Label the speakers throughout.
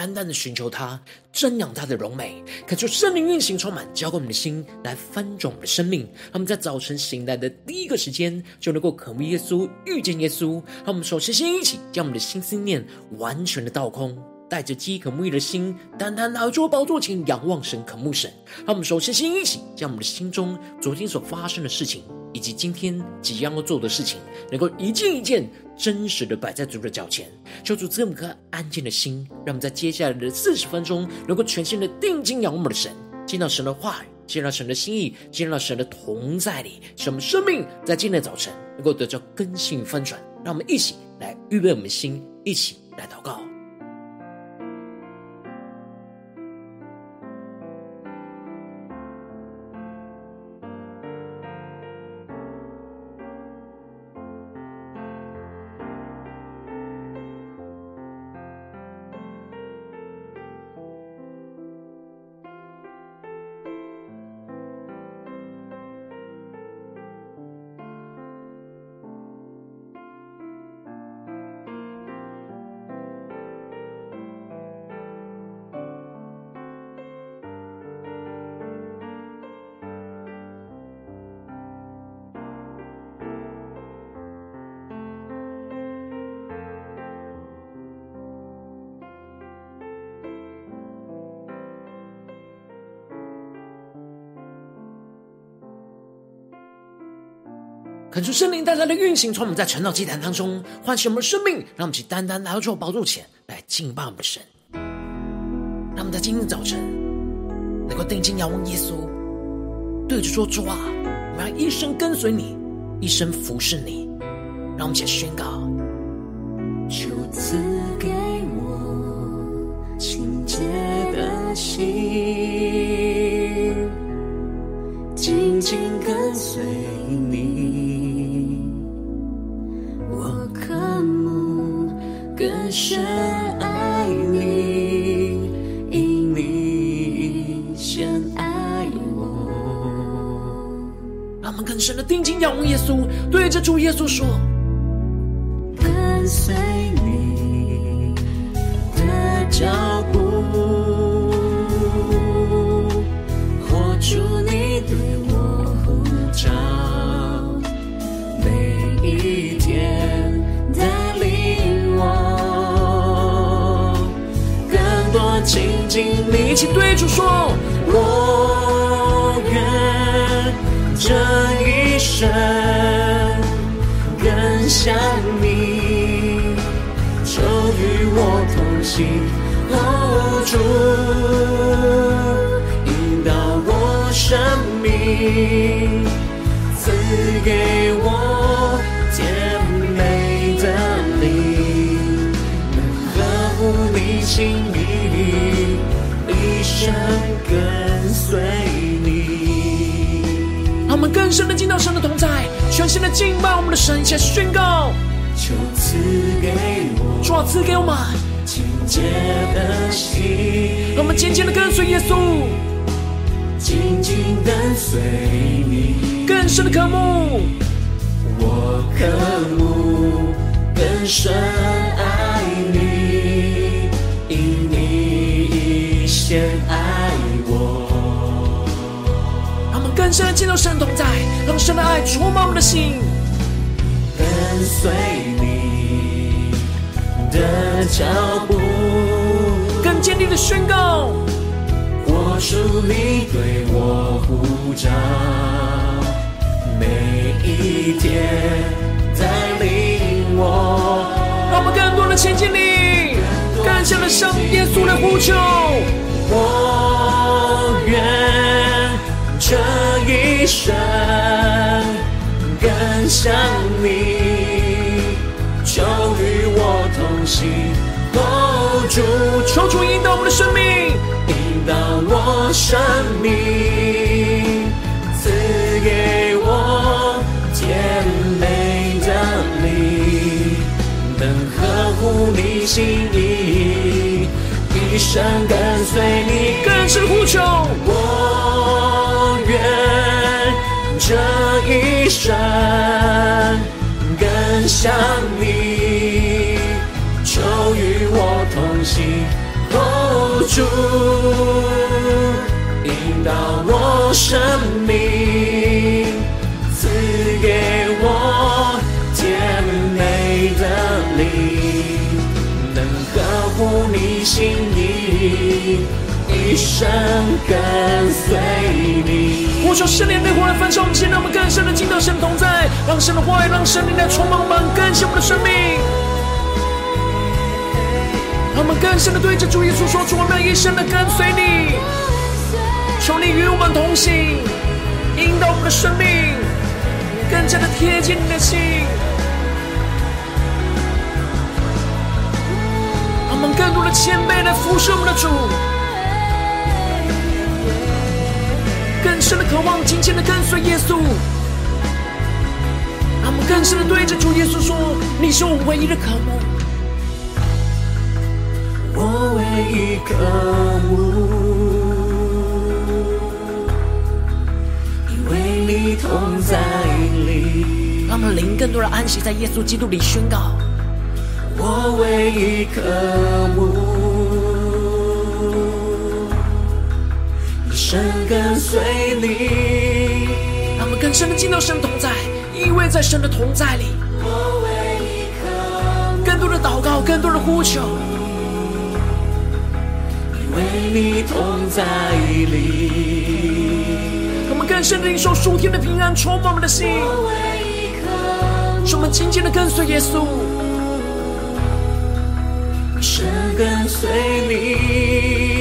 Speaker 1: 单单的寻求他，瞻仰他的荣美，恳求圣灵运行充满，浇灌我们的心，来翻转我们的生命。让我们在早晨醒来的第一个时间，就能够渴慕耶稣、遇见耶稣。让我们首先先一起将我们的心思念完全的倒空。带着饥渴沐浴的心，单单来到宝座前仰望神、渴慕神。让我们首先先一起将我们的心中昨天所发生的事情，以及今天即将要做的事情，能够一件一件真实的摆在主的脚前，求主赐我们颗安静的心，让我们在接下来的四十分钟，能够全心的定睛仰望我们的神，见到神的话语，见到神的心意，见到神的同在里，使我们生命在今天的早晨能够得到更新翻转。让我们一起来预备我们的心，一起来祷告。感受圣灵带来的运行，从我们在成长祭坛当中唤醒我们的生命，让我们去单单来到主宝座前来敬拜我们的神。让我们在今天早晨能够定睛仰望耶稣，对着说主啊，我们要一生跟随你，一生服侍你。让我们一起宣告：
Speaker 2: 让我
Speaker 1: 们更深的定睛仰望耶稣，对着主耶稣说：
Speaker 2: 跟随你的脚步，活出你对我呼召。
Speaker 1: 你一起对主说：
Speaker 2: 我这一生更像你，求与我同行，哦，主引导我生命，赐给我甜美的你，能合乎你心意。一生跟
Speaker 1: 随，更深的进到神的同在，全新的敬拜我们的神，下宣告：
Speaker 2: 求赐给我，
Speaker 1: 主啊，赐给我们
Speaker 2: 清洁的心，
Speaker 1: 让我们紧紧的跟随耶稣，
Speaker 2: 紧紧跟随你，
Speaker 1: 更深的渴慕，
Speaker 2: 我渴慕更深爱你，因你
Speaker 1: 已先爱。更深的进入神同在，让神的爱充满我们的心，
Speaker 2: 跟随你的脚步，
Speaker 1: 更坚定的宣告，
Speaker 2: 我属你对我呼召，每一天带领我，
Speaker 1: 让我们更多的前进你，更深的向耶稣的呼求。
Speaker 2: 我愿这一生更像你，就与我同行。哦，主，
Speaker 1: 求主引导我们的生命，
Speaker 2: 引导我生命，赐给我甜美的你，能呵护你心意。一生跟随你，
Speaker 1: 更是呼求。
Speaker 2: 我。这一生更像你，求与我同行，哦，主引导我生命，赐给我甜美的灵，能呵护你心意，一生跟随你。
Speaker 1: 我求圣灵内火来焚烧我们心，让我们更深的进到神同在，让神的话语，让圣灵来充满我们，更新我们的生命。让我们更深的对着主耶稣说：“主，我们一生的跟随你，求你与我们同行，引导我们的生命更加的贴近你的心。让我们更多的谦卑来服侍我们的主，深的渴望，紧紧的跟随耶稣。让我们更深的对着主耶稣说：你是我唯一的渴慕。”
Speaker 2: 我唯一渴慕，因为你同在里。
Speaker 1: 让我们灵更多的安息在耶稣基督里宣告。
Speaker 2: 我唯一渴慕，一生跟随你。
Speaker 1: 让我们更深的进到神同在，依偎在神的同在里。
Speaker 2: 我为你渴，
Speaker 1: 更多的祷告，更多的呼求。
Speaker 2: 为你同在里，
Speaker 1: 我们更深的领受属天的平安，充满我们的心。使我们紧紧的跟随耶稣，
Speaker 2: 一生跟随你。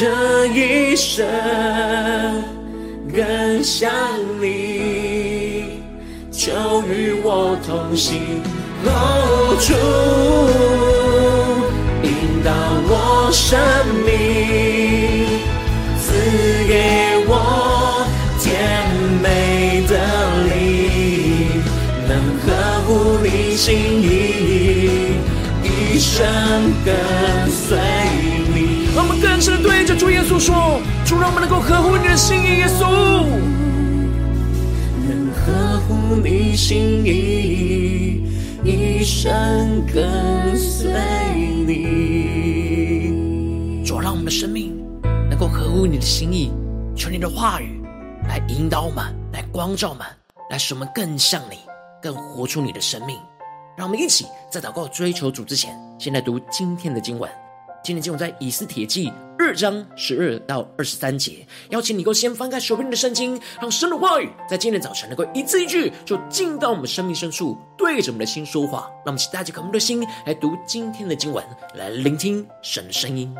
Speaker 2: 这一生更像你，就与我同行。哦，主引导我生命，赐给我甜美的灵，能合乎你心意，一生跟随你。
Speaker 1: 更深的对着主耶稣说：主，让我们能够合乎你的心意，耶稣，
Speaker 2: 能合乎你心意。一生跟随你，
Speaker 1: 主，让我们的生命能够合乎你的心意，求你的话语来引导我们，来光照我们，来使我们更像你，更活出你的生命。让我们一起在祷告追求主之前，先来读今天的经文。今天经文在以斯帖记二章十二到二十三节，邀请你够先翻开手边的圣经，让神的话语在今天早晨能够一字一句就进到我们生命深处，对着我们的心说话。让我们请大家渴慕的心来读今天的经文，来聆听神的声音。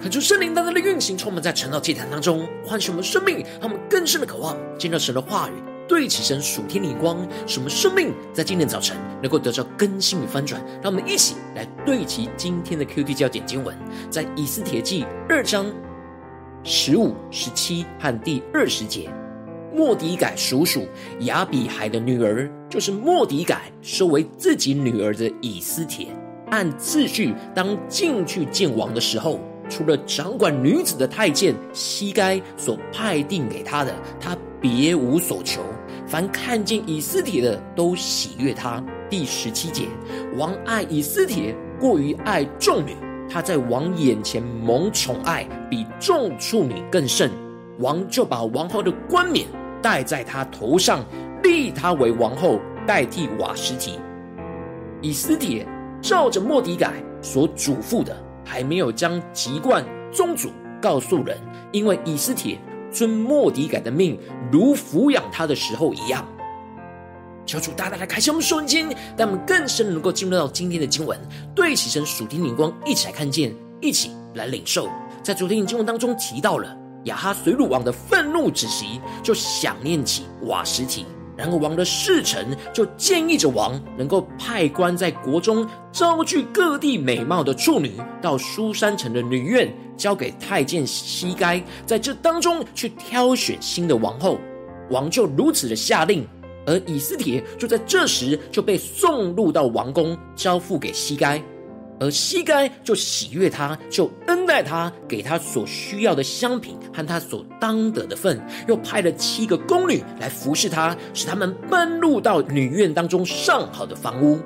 Speaker 1: 恳求圣灵当中的运行，充满在晨祷祭坛当中，唤醒我们生命，让我们更深的渴望见到神的话语，对齐神属天的光，使我们生命在今天早晨能够得到更新与翻转。让我们一起来对齐今天的 QT 焦点经文，在以斯帖记二章十五、十七和第二十节。末底改叔叔亚比海的女儿，就是末底改收为自己女儿的以斯帖，按次序当进去见王的时候。除了掌管女子的太监西该所派定给他的，他别无所求。凡看见以斯帖的，都喜悦他。第十七节，王爱以斯帖过于爱众女，他在王眼前蒙宠爱，比众处女更甚。王就把王后的冠冕戴在他头上，立他为王后，代替瓦实提。以斯帖照着莫底改所嘱咐的。还没有将籍贯宗族告诉人，因为以斯帖遵莫底改的命，如抚养他的时候一样。求主大大的开启我们属灵，让我们更深能够进入到今天的经文，对齐神属天灵光，一起来看见，一起来领受。在昨天的经文当中提到了亚哈随鲁王的愤怒之息，就想念起瓦实提。然后王的侍臣就建议着王能够派官在国中招聚各地美貌的处女，到书珊城的女院，交给太监西该，在这当中去挑选新的王后。王就如此的下令，而以斯帖就在这时就被送入到王宫，交付给西该。而西该就喜悦他，就恩待他，给他所需要的香品和他所当得的份，又派了七个宫女来服侍他，使他们搬入到女院当中上好的房屋。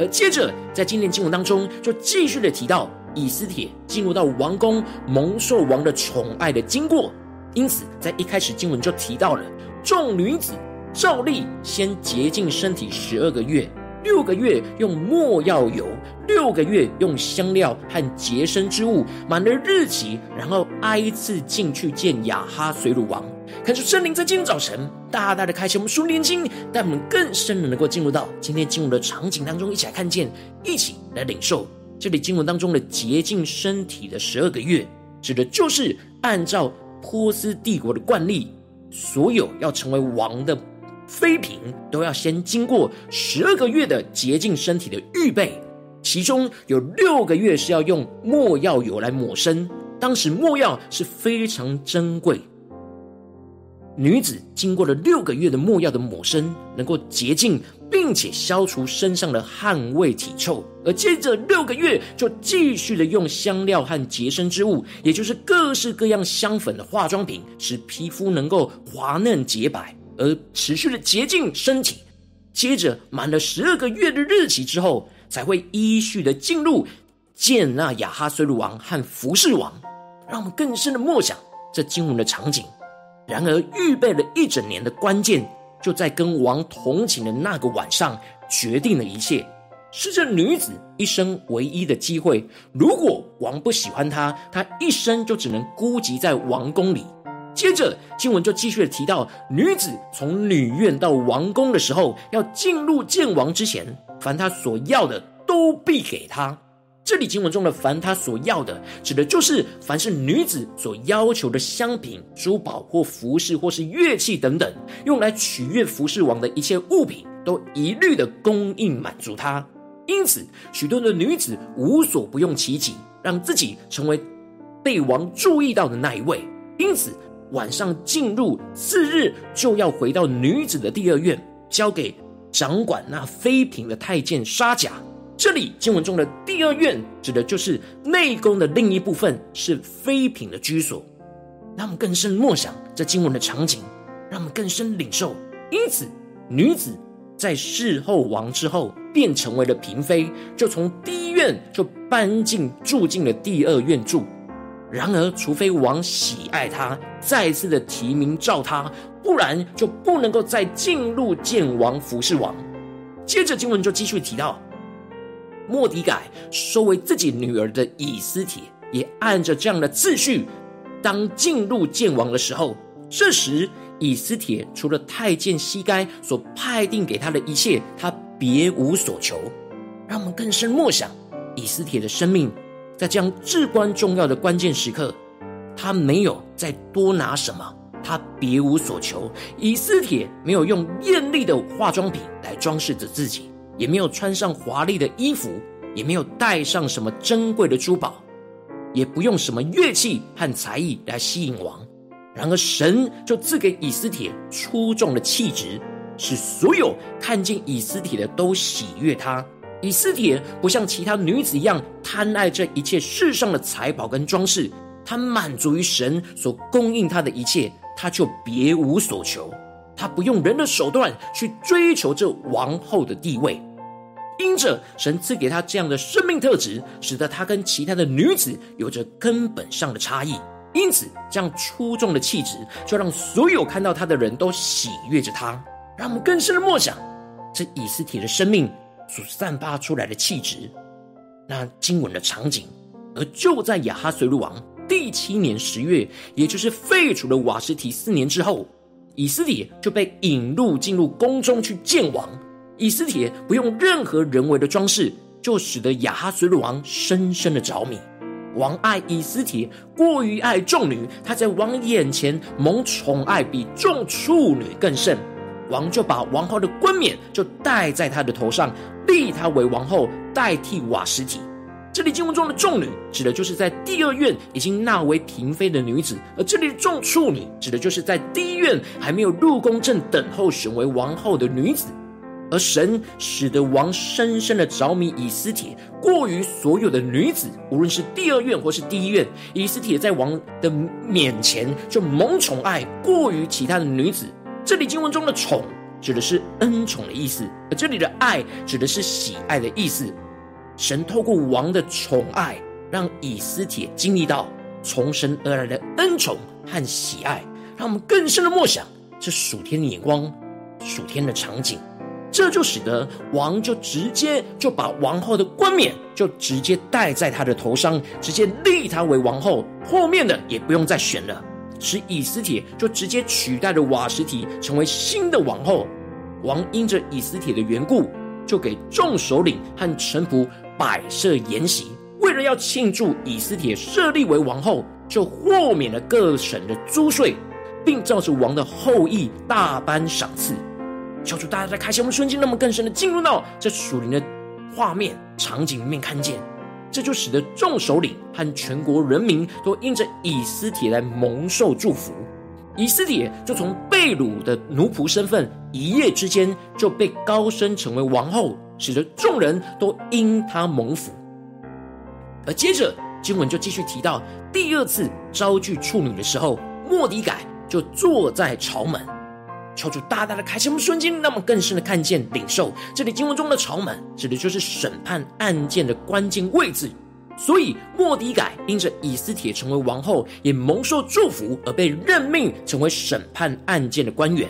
Speaker 1: 而接着在今天经文当中，就继续的提到以斯帖进入到王宫，蒙受王的宠爱的经过。因此，在一开始经文就提到了众女子照例先洁净身体十二个月。六个月用没药油，六个月用香料和洁身之物，满了日期，然后挨次进去见亚哈随鲁王。看出圣灵在今天早晨大大的开启我们属灵眼睛，带我们更深的能够进入到今天经文的场景当中，一起来看见，一起来领受这里经文当中的洁净身体的十二个月，指的就是按照波斯帝国的惯例，所有要成为王的。妃嫔都要先经过十二个月的洁净身体的预备，其中有六个月是要用没药油来抹身。当时没药是非常珍贵，女子经过了六个月的没药的抹身，能够洁净，并且消除身上的汗味体臭。而接着六个月就继续的用香料和洁身之物，也就是各式各样香粉的化妆品，使皮肤能够滑嫩洁白。而持续的洁净身体，接着满了十二个月的日期之后，才会依序的进入见那亚哈随鲁王和服侍王，让我们更深的默想这经文的场景。然而，预备了一整年的关键，就在跟王同寝的那个晚上，决定了一切，是这女子一生唯一的机会。如果王不喜欢她，她一生就只能孤寂在王宫里。接着经文就继续的提到，女子从女院到王宫的时候，要进入见王之前，凡她所要的都必给她。这里经文中的“凡她所要的”，指的就是凡是女子所要求的香品、珠宝或服饰或是乐器等等，用来取悦服侍王的一切物品，都一律的供应满足她。因此，许多的女子无所不用其极，让自己成为被王注意到的那一位。因此。晚上进入次日，就要回到女子的第二院，交给掌管那妃嫔的太监沙甲。这里经文中的第二院，指的就是内宫的另一部分，是妃嫔的居所。让我们更深默想这经文的场景，让我们更深领受。因此，女子在侍候王之后，便成为了嫔妃，就从第一院就搬进住进了第二院住。然而，除非王喜爱他，再次的提名召他，不然就不能够再进入见王服侍王。接着经文就继续提到，莫迪改收为自己女儿的以斯帖，也按着这样的次序，当进入见王的时候，这时以斯帖除了太监西该所派定给他的一切，他别无所求。让我们更深默想以斯帖的生命。在这样至关重要的关键时刻，他没有再多拿什么，他别无所求。以斯帖没有用艳丽的化妆品来装饰着自己，也没有穿上华丽的衣服，也没有带上什么珍贵的珠宝，也不用什么乐器和才艺来吸引王。然而，神就赐给以斯帖出众的气质，使所有看见以斯帖的都喜悦他。以斯帖不像其他女子一样贪爱这一切世上的财宝跟装饰，她满足于神所供应她的一切，她就别无所求。她不用人的手段去追求这王后的地位，因着神赐给她这样的生命特质，使得她跟其他的女子有着根本上的差异。因此，这样出众的气质，就让所有看到她的人都喜悦着她。让我们更深的默想这以斯帖的生命。所散发出来的气质，那经文的场景，而就在亚哈随鲁王第七年十月，也就是废除了瓦实提四年之后，以斯帖就被引入进入宫中去见王。以斯帖不用任何人为的装饰，就使得亚哈随鲁王深深的着迷。王爱以斯帖过于爱众女，他在王眼前蒙宠爱比众处女更甚。王就把王后的冠冕就戴在他的头上，立他为王后，代替瓦实提。这里经文中的众女，指的就是在第二院已经纳为嫔妃的女子；而这里的众处女，指的就是在第一院还没有入宫，正等候选为王后的女子。而神使得王深深的着迷以斯帖，过于所有的女子，无论是第二院或是第一院，以斯帖在王的面前就蒙宠爱，过于其他的女子。这里经文中的“宠”指的是恩宠的意思，而这里的“爱”指的是喜爱的意思。神透过王的宠爱，让以斯帖经历到从神而来的恩宠和喜爱，让我们更深的默想这属天的眼光、属天的场景。这就使得王就直接就把王后的冠冕就直接戴在他的头上，直接立他为王后，后面的也不用再选了。使以斯帖就直接取代了瓦实提，成为新的王后。王因着以斯帖的缘故，就给众首领和臣仆摆设筵席，为了要庆祝以斯帖设立为王后，就豁免了各省的租税，并照着王的后裔大颁赏赐。求主大家在开心我们瞬间，那么更深的进入到这属灵的画面场景里面，看见。这就使得众首领和全国人民都因着以斯帖来蒙受祝福，以斯帖就从被掳的奴仆身份，一夜之间就被高升成为王后，使得众人都因他蒙福。而接着经文就继续提到，第二次招聚处女的时候，莫底改就坐在朝门。求主大大的开启我们瞬间，让我们更深的看见、领受这里经文中的朝门，指的就是审判案件的关键位置。所以，莫迪改因着以斯帖成为王后，也蒙受祝福，而被任命成为审判案件的官员。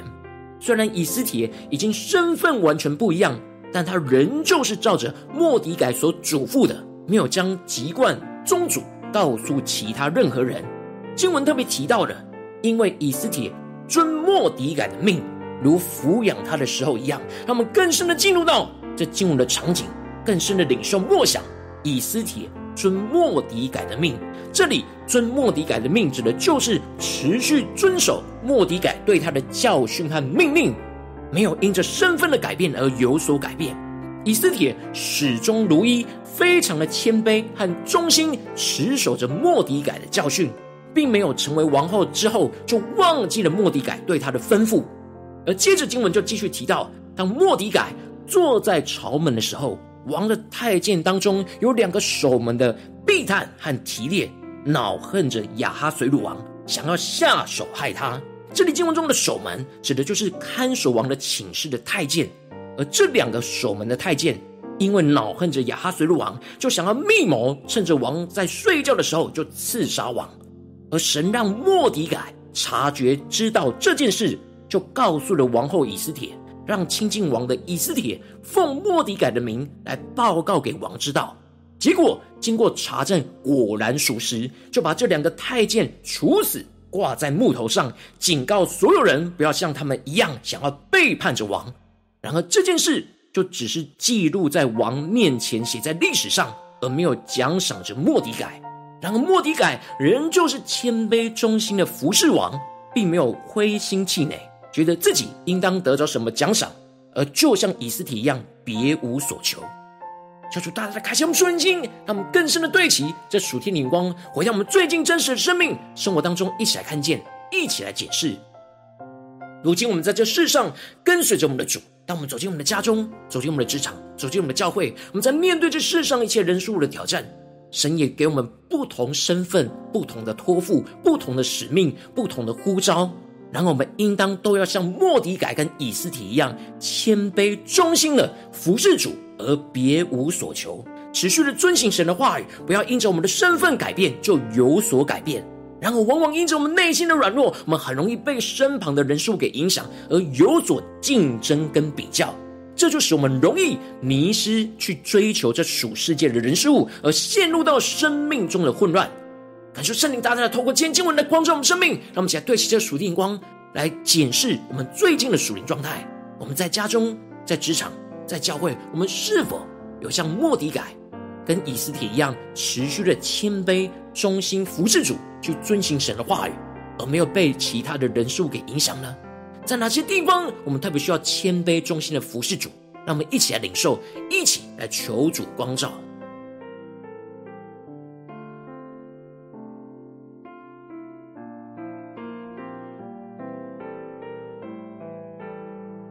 Speaker 1: 虽然以斯帖已经身份完全不一样，但他仍旧是照着莫迪改所嘱咐的，没有将籍贯宗主告诉其他任何人。经文特别提到的，因为以斯帖。遵莫底改的命，如抚养他的时候一样，让我们更深的进入到这进入的场景，更深的领受默想。以斯帖遵莫底改的命，这里遵莫底改的命，指的就是持续遵守莫底改对他的教训和命令，没有因着身份的改变而有所改变。以斯帖始终如一，非常的谦卑和忠心，持守着莫底改的教训。并没有成为王后之后就忘记了莫迪改对他的吩咐，而接着经文就继续提到，当莫迪改坐在朝门的时候，王的太监当中有两个守门的必探和提列，恼恨着亚哈随鲁王，想要下手害他。这里经文中的守门指的就是看守王的寝室的太监，而这两个守门的太监因为恼恨着亚哈随鲁王，就想要密谋，趁着王在睡觉的时候就刺杀王。而神让莫迪改察觉知道这件事，就告诉了王后以斯帖，让亲近王的以斯帖奉莫迪改的名来报告给王知道。结果经过查证，果然属实，就把这两个太监处死，挂在木头上，警告所有人不要像他们一样想要背叛着王。然而这件事就只是记录在王面前，写在历史上，而没有奖赏着莫迪改。然而末底改仍旧是谦卑忠心的服侍王，并没有灰心气馁，觉得自己应当得着什么奖赏，而就像以斯帖一样，别无所求。求主大大的开启我们属灵心，让我们更深的对齐这属天的眼光，回到我们最近真实的生命生活当中，一起来看见，一起来解释。如今我们在这世上跟随着我们的主，当我们走进我们的家中，走进我们的职场，走进我们的教会，我们在面对这世上一切人事物的挑战，神也给我们不同身份、不同的托付、不同的使命、不同的呼召。然后我们应当都要像莫底改跟以斯提一样，谦卑忠心的服侍主，而别无所求，持续的遵行神的话语，不要因着我们的身份改变就有所改变。然后往往因着我们内心的软弱，我们很容易被身旁的人数给影响，而有所竞争跟比较，这就使我们容易迷失去追求这属世界的人事物，而陷入到生命中的混乱。感受圣灵大大的透过今天经文来光照我们生命，让我们起来对齐这属灵光，来检视我们最近的属灵状态。我们在家中、在职场、在教会，我们是否有像莫迪改跟以斯帖一样，持续的谦卑、忠心服侍主，去遵行神的话语，而没有被其他的人事物给影响呢？在哪些地方，我们特别需要谦卑、忠心的服侍主？让我们一起来领受，一起来求主光照。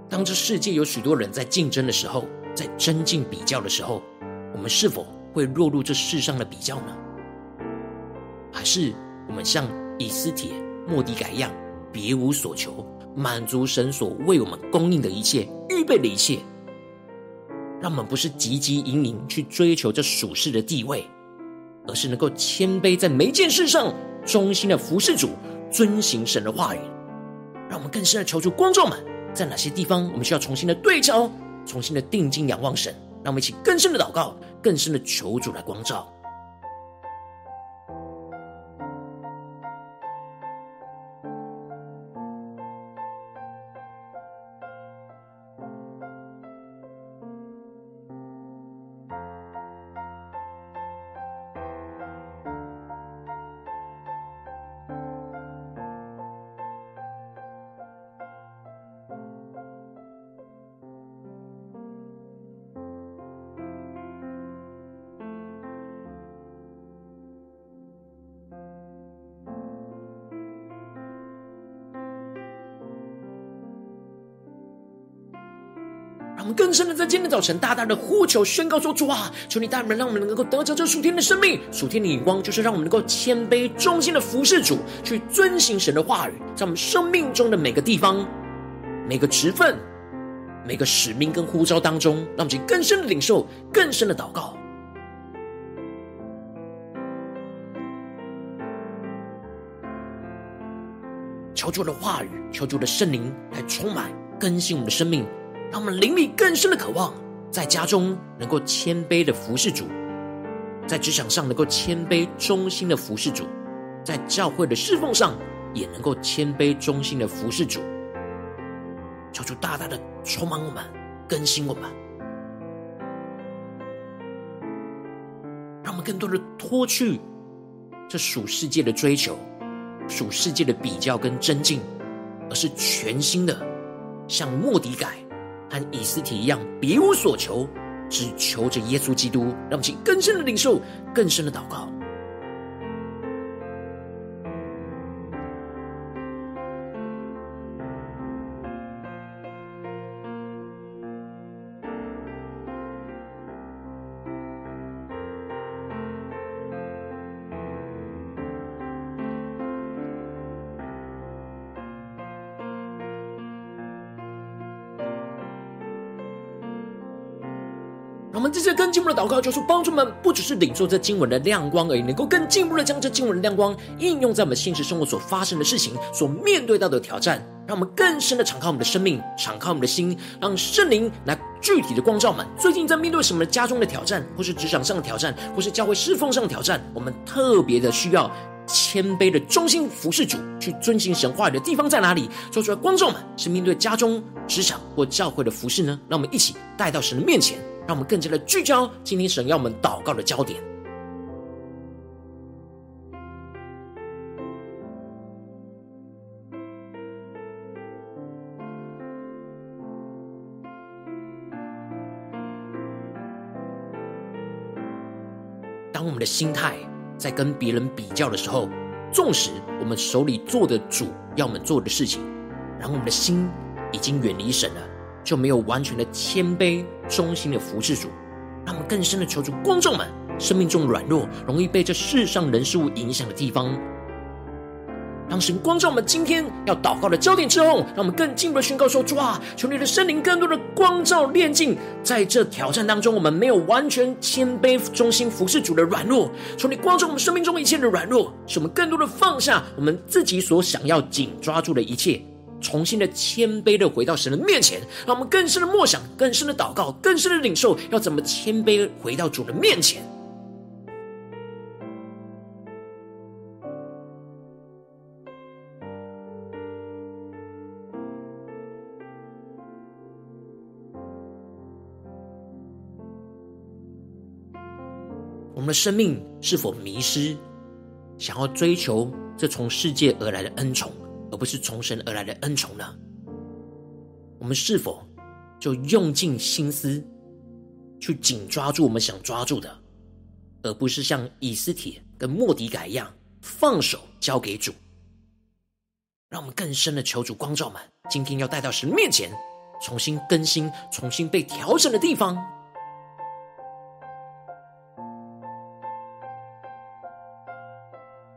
Speaker 1: 当这世界有许多人在竞争的时候，在争竞比较的时候，我们是否会落入这世上的比较呢？还是我们像以斯帖、末底改一样，别无所求，满足神所为我们供应的一切，预备的一切，让我们不是汲汲营营去追求这属世的地位，而是能够谦卑在每件事上，忠心的服侍主，遵行神的话语，让我们更深的求助观众们。在哪些地方，我们需要重新的对照，重新的定睛仰望神？让我们一起更深的祷告，更深的求主来光照。们更深的在今天早晨大大的呼求宣告说：主啊，求你带我们，让我们能够得着这属天的生命。属天的眼光就是让我们能够谦卑忠心的服侍主，去遵行神的话语，在我们生命中的每个地方、每个职分、每个使命跟呼召当中，让我们更深的领受、更深的祷告，求主的话语，求主的圣灵来充满更新我们的生命。让我们灵里更深的渴望，在家中能够谦卑的服侍主，在职场上能够谦卑忠心的服侍主，在教会的侍奉上也能够谦卑忠心的服侍主。求主大大的充满我们，更新我们，让我们更多的脱去这属世界的追求、属世界的比较跟争竞，而是全新的向末底改。和以斯帖一样，别无所求，只求着耶稣基督，让其更深的领受，更深的祷告。的祷告，就是帮助们不只是领受这经文的亮光而已，能够更进一步的将这经文的亮光应用在我们现实生活所发生的事情、所面对到的挑战，让我们更深的敞开我们的生命，敞开我们的心，让圣灵来具体的光照我们。最近在面对什么家中的挑战，或是职场上的挑战，或是教会侍奉上的挑战，我们特别的需要谦卑的忠心服侍主，去遵行神话语的地方在哪里？说出来，光照们是面对家中、职场或教会的服侍呢？让我们一起带到神的面前。让我们更加的聚焦今天神要我们祷告的焦点。当我们的心态在跟别人比较的时候，纵使我们手里做的主要我们做的事情，然后我们的心已经远离神了，就没有完全的谦卑、忠心的服侍主。让我们更深的求助观众们生命中软弱、容易被这世上人事物影响的地方。当神光照我们今天要祷告的焦点之后，让我们更进一步的宣告说：主啊，求你的圣灵更多的光照炼净，在这挑战当中，我们没有完全谦卑忠心服侍主的软弱。求你光照我们生命中一切的软弱，使我们更多的放下我们自己所想要紧抓住的一切，重新的谦卑的回到神的面前。让我们更深的默想，更深的祷告，更深的领受，要怎么谦卑回到主的面前。我们的生命是否迷失，想要追求这从世界而来的恩宠，而不是从神而来的恩宠呢？我们是否就用尽心思去紧抓住我们想抓住的，而不是像以斯帖跟莫迪改一样放手交给主？让我们更深的求主光照们，今天要带到神面前，重新更新、重新被调整的地方。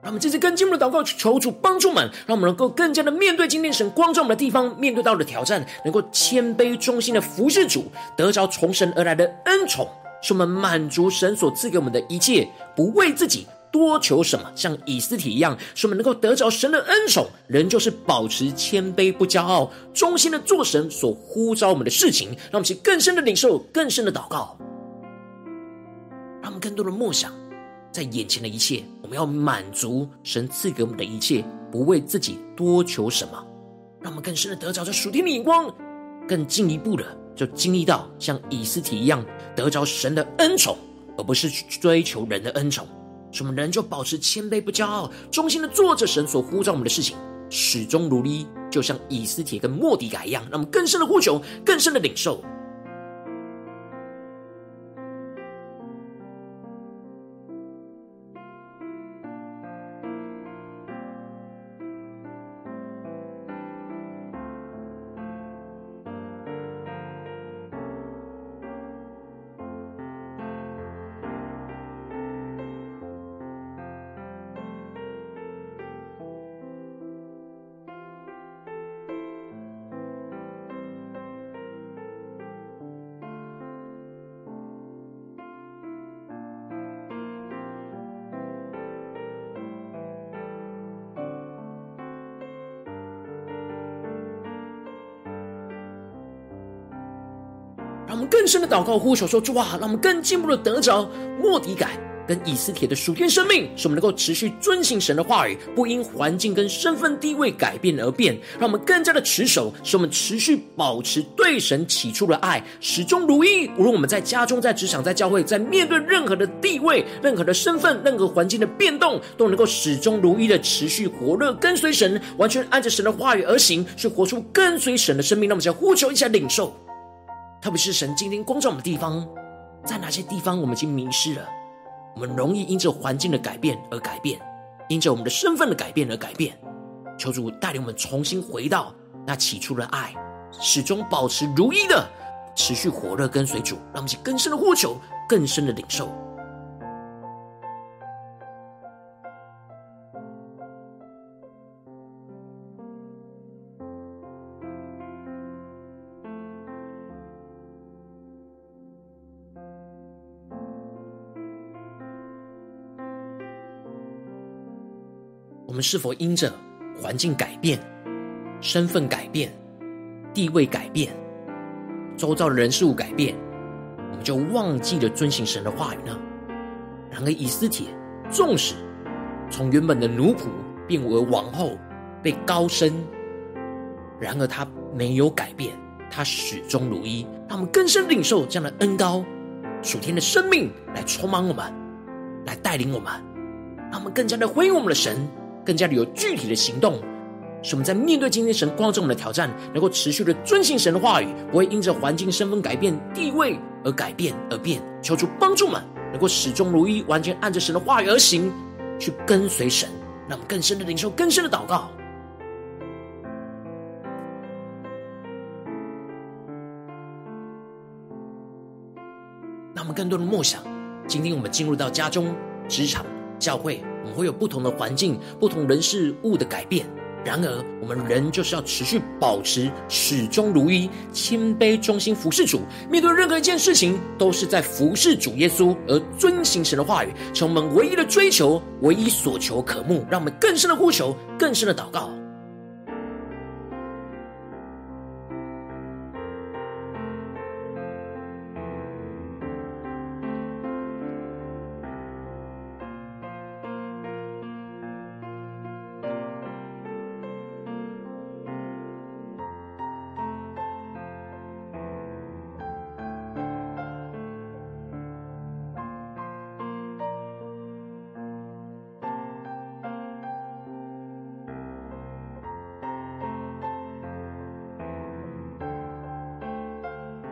Speaker 1: 让我们这次更进一步的祷告，求主帮助们，让我们能够更加的面对今天神光照我们的地方，面对到的挑战，能够谦卑忠心的服侍主，得着从神而来的恩宠，使我们满足神所赐给我们的一切，不为自己多求什么，像以斯帖一样，使我们能够得着神的恩宠，仍旧是保持谦卑不骄傲，忠心的做神所呼召我们的事情，让我们去更深的领受，更深的祷告，让我们更多的默想。在眼前的一切，我们要满足神赐给我们的一切，不为自己多求什么，让我们更深的得着这属天的眼光，更进一步的就经历到像以斯帖一样得着神的恩宠，而不是去追求人的恩宠。使我们人就保持谦卑不骄傲，忠心的做着神所呼召我们的事情，始终如一，就像以斯帖跟莫底改一样，让我们更深的呼求，更深的领受。更深的祷告呼求说：主啊，让我们更进一步的得着末底改跟以斯帖的属天生命，使我们能够持续遵行神的话语，不因环境跟身份地位改变而变。让我们更加的持守，使我们持续保持对神起初的爱，始终如一。无论我们在家中、在职场、在教会，在面对任何的地位、任何的身份、任何环境的变动，都能够始终如一的持续活络，跟随神，完全按着神的话语而行，去活出跟随神的生命。让我们先呼求一下领受。特别是神今天光照我们的地方，在哪些地方我们已经迷失了？我们容易因着环境的改变而改变，因着我们的身份的改变而改变。求主带领我们重新回到那起初的爱，始终保持如一的持续火热跟随主，让我们去更深的呼求，更深的领受。我们是否因着环境改变、身份改变、地位改变、周遭的人事物改变，我们就忘记了遵行神的话语呢？然而以斯帖纵使从原本的奴仆变为王后，被高升，然而他没有改变，他始终如一。让我们更深领受这样的恩膏，属天的生命来充满我们，来带领我们，让我们更加的回应我们的神，更加的有具体的行动，使我们在面对今天神光照我们的挑战，能够持续的遵行神的话语，不会因着环境、身份改变、地位而改变而变。求主帮助们，能够始终如一，完全按着神的话语而行，去跟随神，让我们更深的领受、更深的祷告。让我们更多的梦想，今天我们进入到家中、职场、教会，我们会有不同的环境、不同人事物的改变。然而，我们人就是要持续保持始终如一、谦卑忠心服侍主。面对任何一件事情，都是在服侍主耶稣，而遵行神的话语，成我们唯一的追求、唯一所求渴慕。让我们更深的呼求、更深的祷告。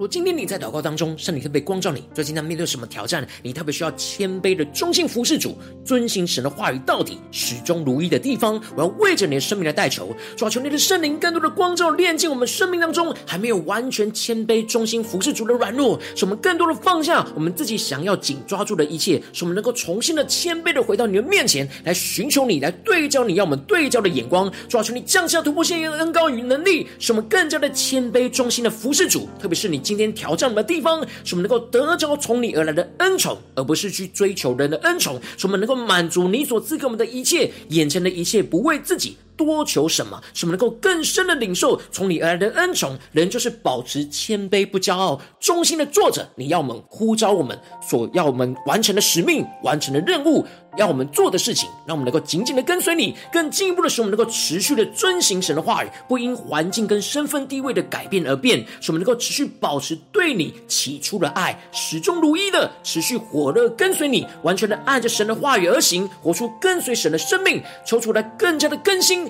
Speaker 1: 如今天你在祷告当中，圣灵特别光照你，最近在面对什么挑战？你特别需要谦卑的忠心服侍主，遵行神的话语到底，始终如一的地方。我要为着你的生命来代求，主啊，求你的圣灵更多的光照，炼净我们生命当中还没有完全谦卑忠心服侍主的软弱，使我们更多的放下我们自己想要紧抓住的一切，使我们能够重新的谦卑的回到你的面前来寻求你，来对焦你要我们对焦的眼光。主啊，求你降下突破性的恩膏与能力，使我们更加的谦卑忠心的服侍主，特别是你。今天挑战我们的地方，是我们能够得着从你而来的恩宠，而不是去追求人的恩宠。是我们能够满足你所赐给我们的一切，眼前的一切，不为自己多求什么，使我们能够更深的领受从你而来的恩宠。人就是保持谦卑不骄傲，忠心的做着你要我们呼召我们所要我们完成的使命，完成的任务。要我们做的事情，让我们能够紧紧的跟随你，更进一步的使我们能够持续的遵行神的话语，不因环境跟身份地位的改变而变，使我们能够持续保持对你起初的爱，始终如一的持续火热跟随你，完全的按着神的话语而行，活出跟随神的生命，求出来更加的更新。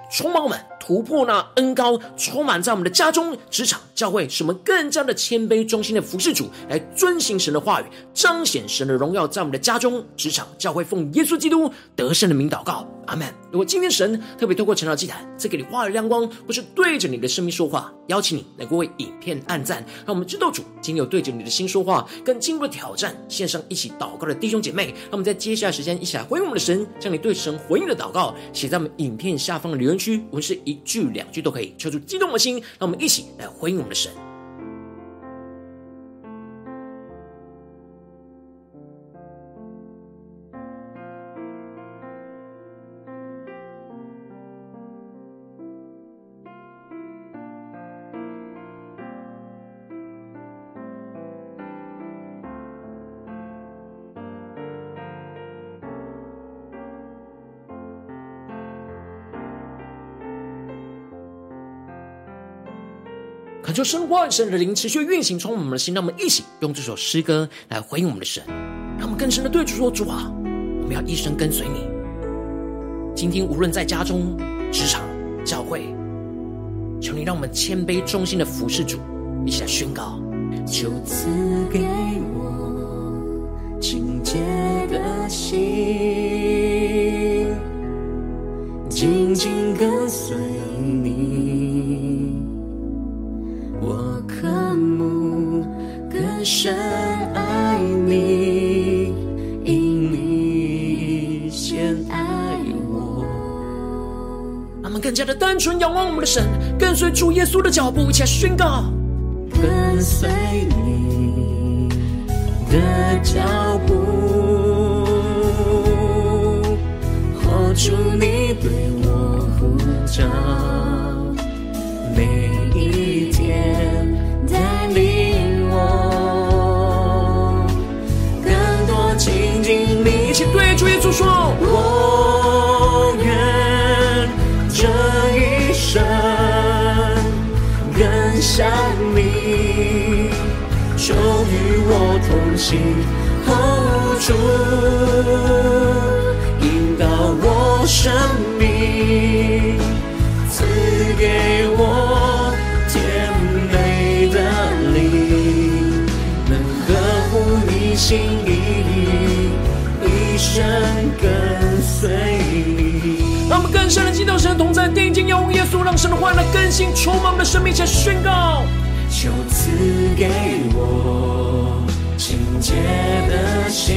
Speaker 1: 充满我们，突破那恩膏，充满在我们的家中、职场、教会，使我们更加的谦卑、忠心的服侍主，来遵行神的话语，彰显神的荣耀，在我们的家中、职场、教会，奉耶稣基督得胜的名祷告，阿门。如果今天神特别透过晨祷祭坛赐给你话语亮光，或是对着你的生命说话，邀请你能够为影片按赞，让我们知道主今有对着你的心说话，更进一步的挑战线上一起祷告的弟兄姐妹，让我们在接下来时间一起来回应我们的神，将你对神回应的祷告写在我们影片下方的留言区，无论是一句两句都可以，抽出激动的心，让我们一起来回应我们的神。求神话语神的灵持续运行，从我们的心，让我们一起用这首诗歌来回应我们的神，让我们更深的对主说：主啊，我们要一生跟随你。今天无论在家中、职场、教会，求你让我们谦卑忠心的服侍主，一起来宣告。
Speaker 2: 就赐给我清洁的心，紧紧跟随我们更
Speaker 1: 加的单纯仰望我们的神，跟随主耶稣的脚步，一起来宣告。
Speaker 2: 跟随你的脚步，活出你对我呼召，每一天带领我更多亲近你。
Speaker 1: 一起对主耶稣说：
Speaker 2: 我我同行，hold 住，引导我生命，赐给我甜美的灵，能呵护你心意，一生跟随你。
Speaker 1: 让我们更深的敬拜神同在，定睛仰望耶稣，让神的话来更新充满我们的生命，且宣告。
Speaker 2: 就赐给我清洁的心，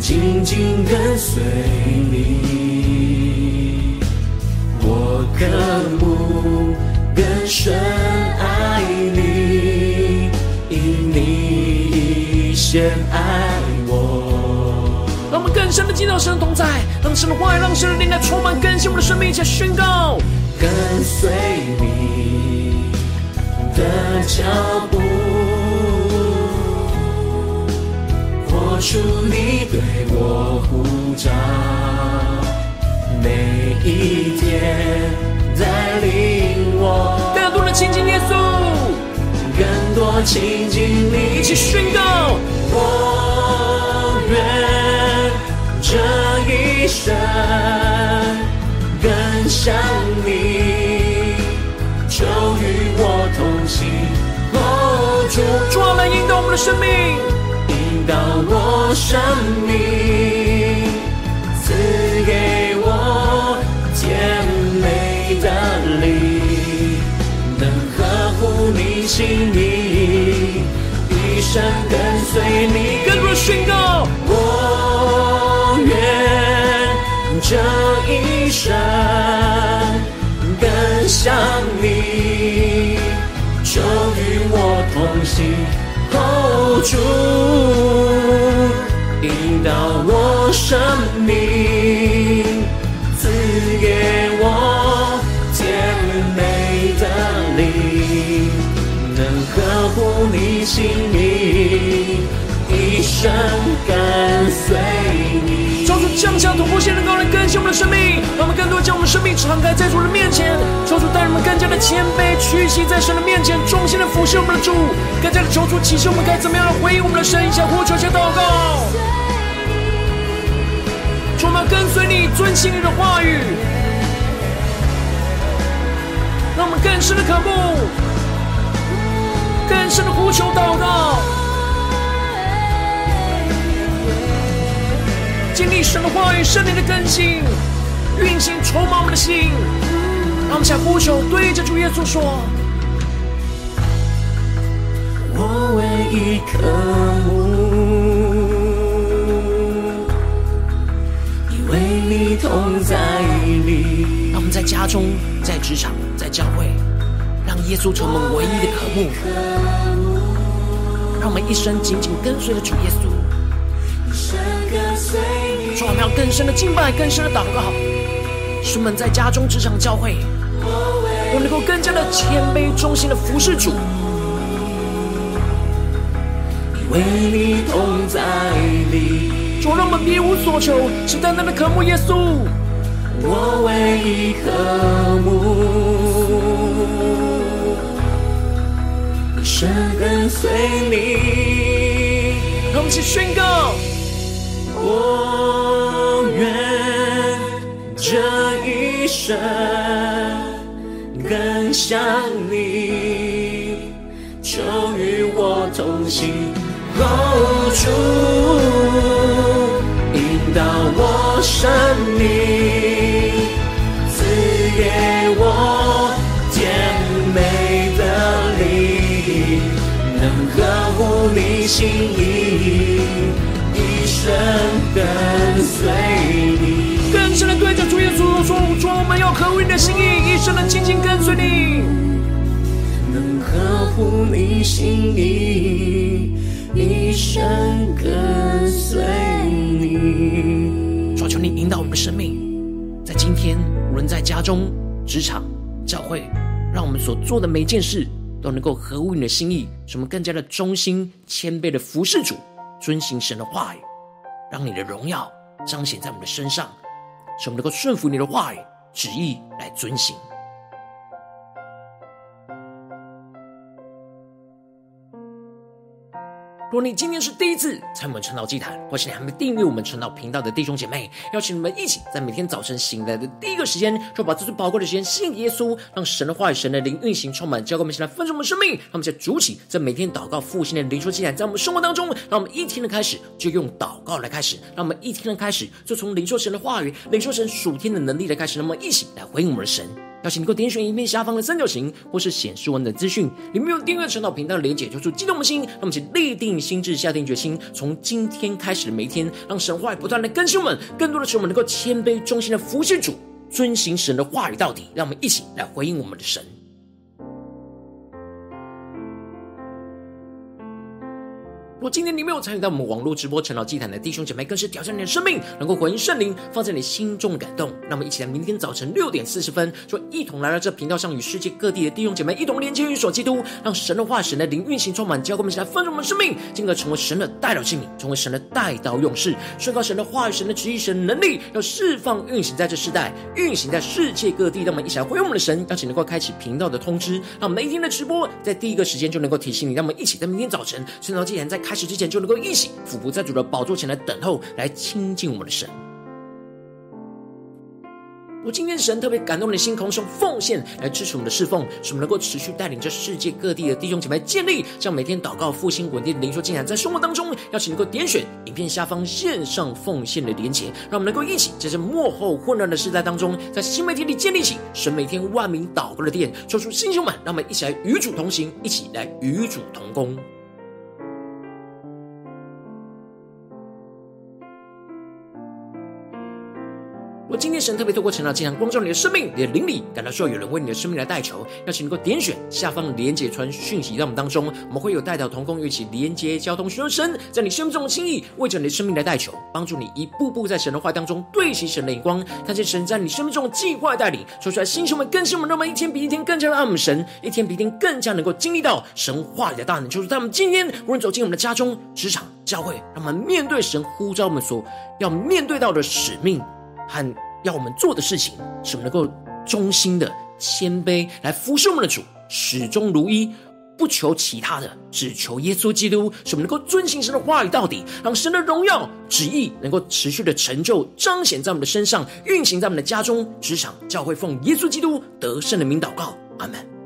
Speaker 2: 紧紧跟随你，我渴慕更深爱你，因你先爱我。
Speaker 1: 让我们更深的敬到神同在，让神的话语，让神的灵来充满更新我们的生命，且宣告。
Speaker 2: 跟随你的脚步，活出你对我呼召，每一天带领我
Speaker 1: 更多的亲近耶稣，
Speaker 2: 更多亲近你，
Speaker 1: 一起宣告。
Speaker 2: 我愿这一生更像你，就与我同行。哦，主，
Speaker 1: 主啊，来引导我们的生命，
Speaker 2: 引导我生命，赐给我甜美的灵，能呵护你心意，一生跟随你。
Speaker 1: 更多的宣告。
Speaker 2: 我愿这一生更像你，就与我同行主，引导我生命，
Speaker 1: 敞开在主的面前。求主带人们更加的谦卑屈膝在神的面前，衷心的服侍我们的主，更加的求主启示我们该怎么样来回应我们的神，一起呼求，一起祷告。主，我们跟随你，遵行你的话语，让我们更深的渴慕，更深的呼求祷告。经历神的话语，圣灵的更新，运行充满我们的心。让我们向呼求，对着主耶稣说：
Speaker 2: 我唯一渴慕，因为你同在里。
Speaker 1: 让我们在家中、在职场、在教会，让耶稣成为我们唯一的渴慕。让我们一生紧紧跟随着主耶稣。说我们要更深的敬拜，更深的祷告，使我们在家中、职场、教会，我能够更加的谦卑、忠心的服侍主。
Speaker 2: 因为你同在里，
Speaker 1: 主让我们别无所求，只单单的渴慕耶稣。
Speaker 2: 我唯一渴慕，一生跟随你。
Speaker 1: 让我们一起宣告。
Speaker 2: 我愿这一生更想你，求与我同行，哦，主引导我生命，赐给我甜美的灵，能呵护你心意，一生跟随你。
Speaker 1: 主，我们要合乎你的心意，一生的紧紧跟随你，
Speaker 2: 能合乎你心意，一生跟随你。”
Speaker 1: 主，求你引导我们的生命，在今天，无论在家中、职场、教会，让我们所做的每件事都能够合乎你的心意，使我们更加的忠心、谦卑的服侍主，遵行神的话语，让你的荣耀彰显在我们的身上。使我们能够顺服你的话语、旨意来遵行。如果你今天是第一次参与我们晨祷祭坛，或是你还没订阅我们晨祷频道的弟兄姐妹，邀请你们一起在每天早晨醒来的第一个时间，就把这最宝贵的时间献给耶稣，让神的话语、神的灵运行充满，教给我们，现在丰盛我们生命。让我们在主起，在每天祷告复兴的灵修祭坛，在我们生活当中，让我们一天的开始就用祷告来开始，让我们一天的开始就从灵说神的话语、灵说神属天的能力来开始，那么一起来回应我们的神。邀请你给我点选影片下方的三角形，或是显示文的资讯，里面有订阅陈祷频道的连结，就是激动的心。让我们一起立定心智，下定决心，从今天开始的每一天，让神话不断的更新我们，更多的是我们能够谦卑忠心的服侍主，遵行神的话语到底。让我们一起来回应我们的神。若今天你没有参与到我们网络直播晨祷祭坛的弟兄姐妹，更是挑战你的生命，能够回应圣灵放在你心中感动。那么，一起来，明天早晨六点四十分，就一同来到这频道上，与世界各地的弟兄姐妹一同连接、与所基督，让神的话、神的灵运行充满，教会我们一起来丰盛我们的生命，进而成为神的代表器皿，成为神的代刀勇士，宣告神的话语、神的旨意、神的能力，要释放运行在这世代，运行在世界各地。让我们一起来回应我们的神，邀请能够开启频道的通知，让我们每一天的直播在第一个时间就能够提醒你。让我们一起在明天早晨晨祷祭坛在开始之前就能够一起俯伏在主的宝座前来等候，来亲近我们的神。我今天神特别感动的心，空用奉献来支持我们的侍奉，使我们能够持续带领着世界各地的弟兄姐妹建立，这样每天祷告复兴稳定的灵修进展，在生活当中，邀请能够点选影片下方线上奉献的连结，让我们能够一起在这幕后混乱的时代当中，在新媒体里建立起神每天万名祷告的殿，抽出弟兄们，让我们一起来与主同行，一起来与主同工。我今天神特别透过成长经常光照你的生命，你的灵里感到需要有人为你的生命来代求，邀请能够点选下方连结传讯息到我们当中，我们会有代表同工一起连接交通，寻求神在你生命中的心意，为着你的生命来代求，帮助你一步步在神的话当中对齐神的眼光，看见神在你生命中的计划带领，说出来星球们更新我们，让我们一天比一天更加的爱我们神，一天比一天更加能够经历到神话里的大能，就是在我们今天无论走进我们的家中、职场、教会，让我们面对神呼召我们所要面对到的使命。和要我们做的事情，使我们能够忠心的谦卑来服侍我们的主，始终如一，不求其他的，只求耶稣基督，使我们能够遵行神的话语到底，让神的荣耀旨意能够持续的成就彰显在我们的身上，运行在我们的家中、职场、教会，奉耶稣基督得胜的名祷告，阿门。